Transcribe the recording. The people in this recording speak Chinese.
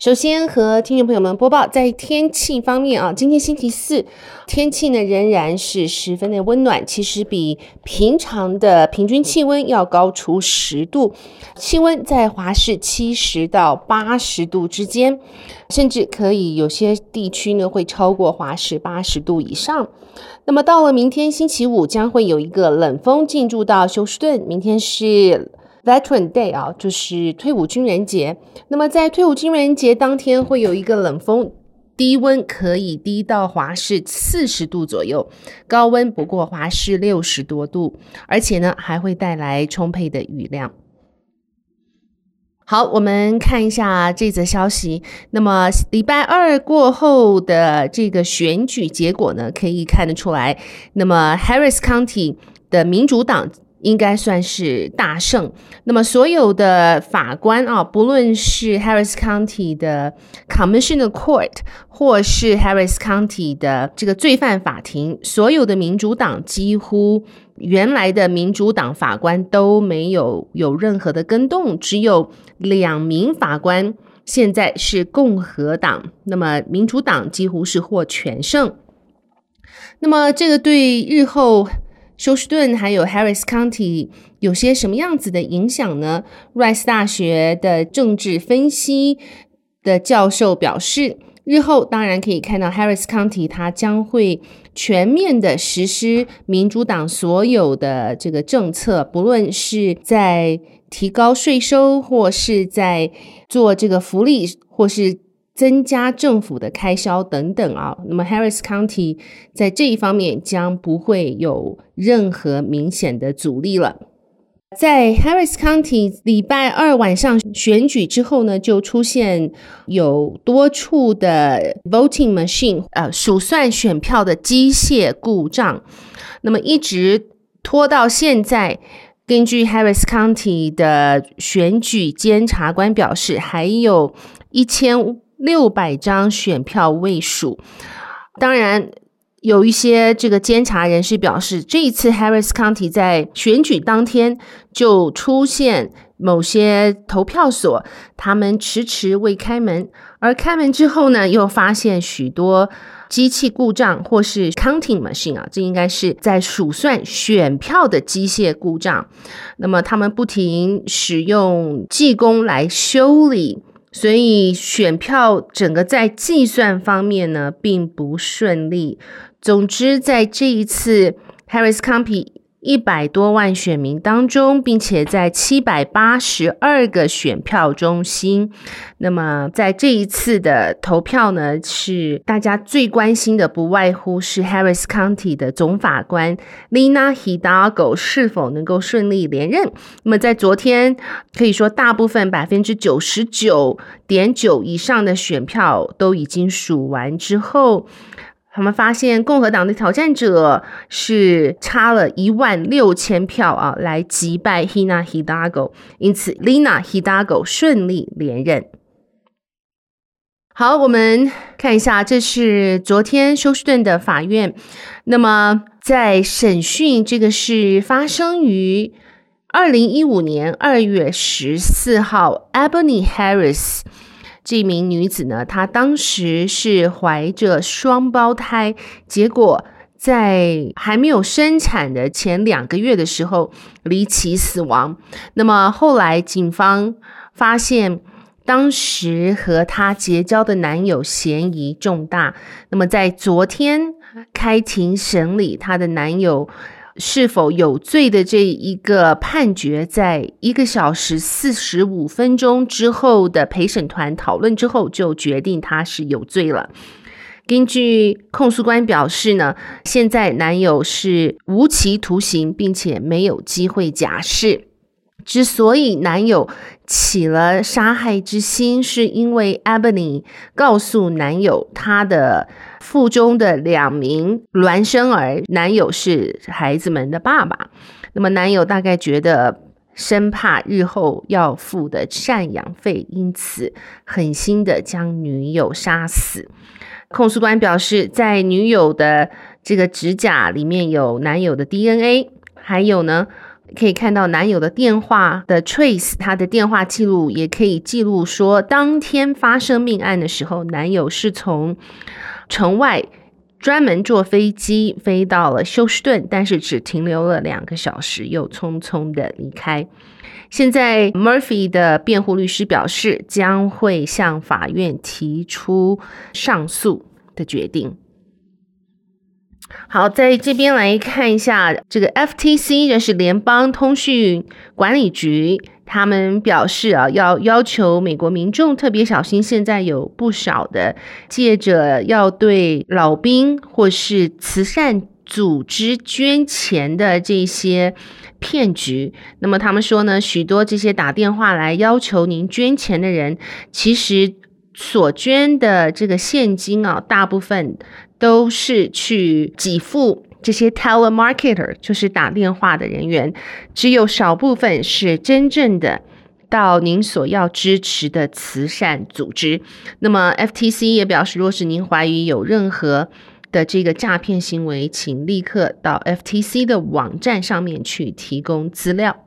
首先和听众朋友们播报，在天气方面啊，今天星期四天气呢仍然是十分的温暖，其实比平常的平均气温要高出十度，气温在华氏七十到八十度之间，甚至可以有些地区呢会超过华氏八十度以上。那么到了明天星期五，将会有一个冷锋进驻到休斯顿，明天是。Veteran Day 啊，就是退伍军人节。那么在退伍军人节当天，会有一个冷锋，低温可以低到华氏四十度左右，高温不过华氏六十多度，而且呢还会带来充沛的雨量。好，我们看一下这则消息。那么礼拜二过后的这个选举结果呢，可以看得出来，那么 Harris County 的民主党。应该算是大胜。那么所有的法官啊，不论是 Harris County 的 Commissioner Court，或是 Harris County 的这个罪犯法庭，所有的民主党几乎原来的民主党法官都没有有任何的更动，只有两名法官现在是共和党。那么民主党几乎是获全胜。那么这个对日后。休斯顿还有 Harris County 有些什么样子的影响呢？Rice 大学的政治分析的教授表示，日后当然可以看到 Harris County 它将会全面的实施民主党所有的这个政策，不论是在提高税收，或是在做这个福利，或是。增加政府的开销等等啊，那么 Harris County 在这一方面将不会有任何明显的阻力了。在 Harris County 礼拜二晚上选举之后呢，就出现有多处的 voting machine 呃数算选票的机械故障，那么一直拖到现在。根据 Harris County 的选举监察官表示，还有一千。六百张选票未数，当然有一些这个监察人士表示，这一次 Harris County 在选举当天就出现某些投票所，他们迟迟未开门，而开门之后呢，又发现许多机器故障或是 counting machine 啊，这应该是在数算选票的机械故障，那么他们不停使用技工来修理。所以选票整个在计算方面呢，并不顺利。总之，在这一次 Harris County。一百多万选民当中，并且在七百八十二个选票中心，那么在这一次的投票呢，是大家最关心的，不外乎是 Harris County 的总法官 Lina Hidalgo 是否能够顺利连任。那么在昨天，可以说大部分百分之九十九点九以上的选票都已经数完之后。他们发现共和党的挑战者是差了一万六千票啊，来击败 Lina Hidalgo，因此 Lina Hidalgo 顺利连任。好，我们看一下，这是昨天休斯顿的法院。那么在审讯这个是发生于二零一五年二月十四号，Ebony Harris。这名女子呢，她当时是怀着双胞胎，结果在还没有生产的前两个月的时候离奇死亡。那么后来警方发现，当时和她结交的男友嫌疑重大。那么在昨天开庭审理她的男友。是否有罪的这一个判决，在一个小时四十五分钟之后的陪审团讨论之后，就决定他是有罪了。根据控诉官表示呢，现在男友是无期徒刑，并且没有机会假释。之所以男友起了杀害之心，是因为 Ebony 告诉男友，他的腹中的两名孪生儿，男友是孩子们的爸爸。那么男友大概觉得生怕日后要付的赡养费，因此狠心的将女友杀死。控诉官表示，在女友的这个指甲里面有男友的 DNA，还有呢，可以看到男友的电话的 trace，他的电话记录也可以记录说，当天发生命案的时候，男友是从城外专门坐飞机飞到了休斯顿，但是只停留了两个小时，又匆匆的离开。现在 Murphy 的辩护律师表示，将会向法院提出上诉的决定。好，在这边来看一下这个 FTC，就是联邦通讯管理局，他们表示啊，要要求美国民众特别小心，现在有不少的借着要对老兵或是慈善组织捐钱的这些。骗局。那么他们说呢，许多这些打电话来要求您捐钱的人，其实所捐的这个现金啊，大部分都是去给付这些 telemarketer，就是打电话的人员，只有少部分是真正的到您所要支持的慈善组织。那么 FTC 也表示，若是您怀疑有任何的这个诈骗行为，请立刻到 FTC 的网站上面去提供资料。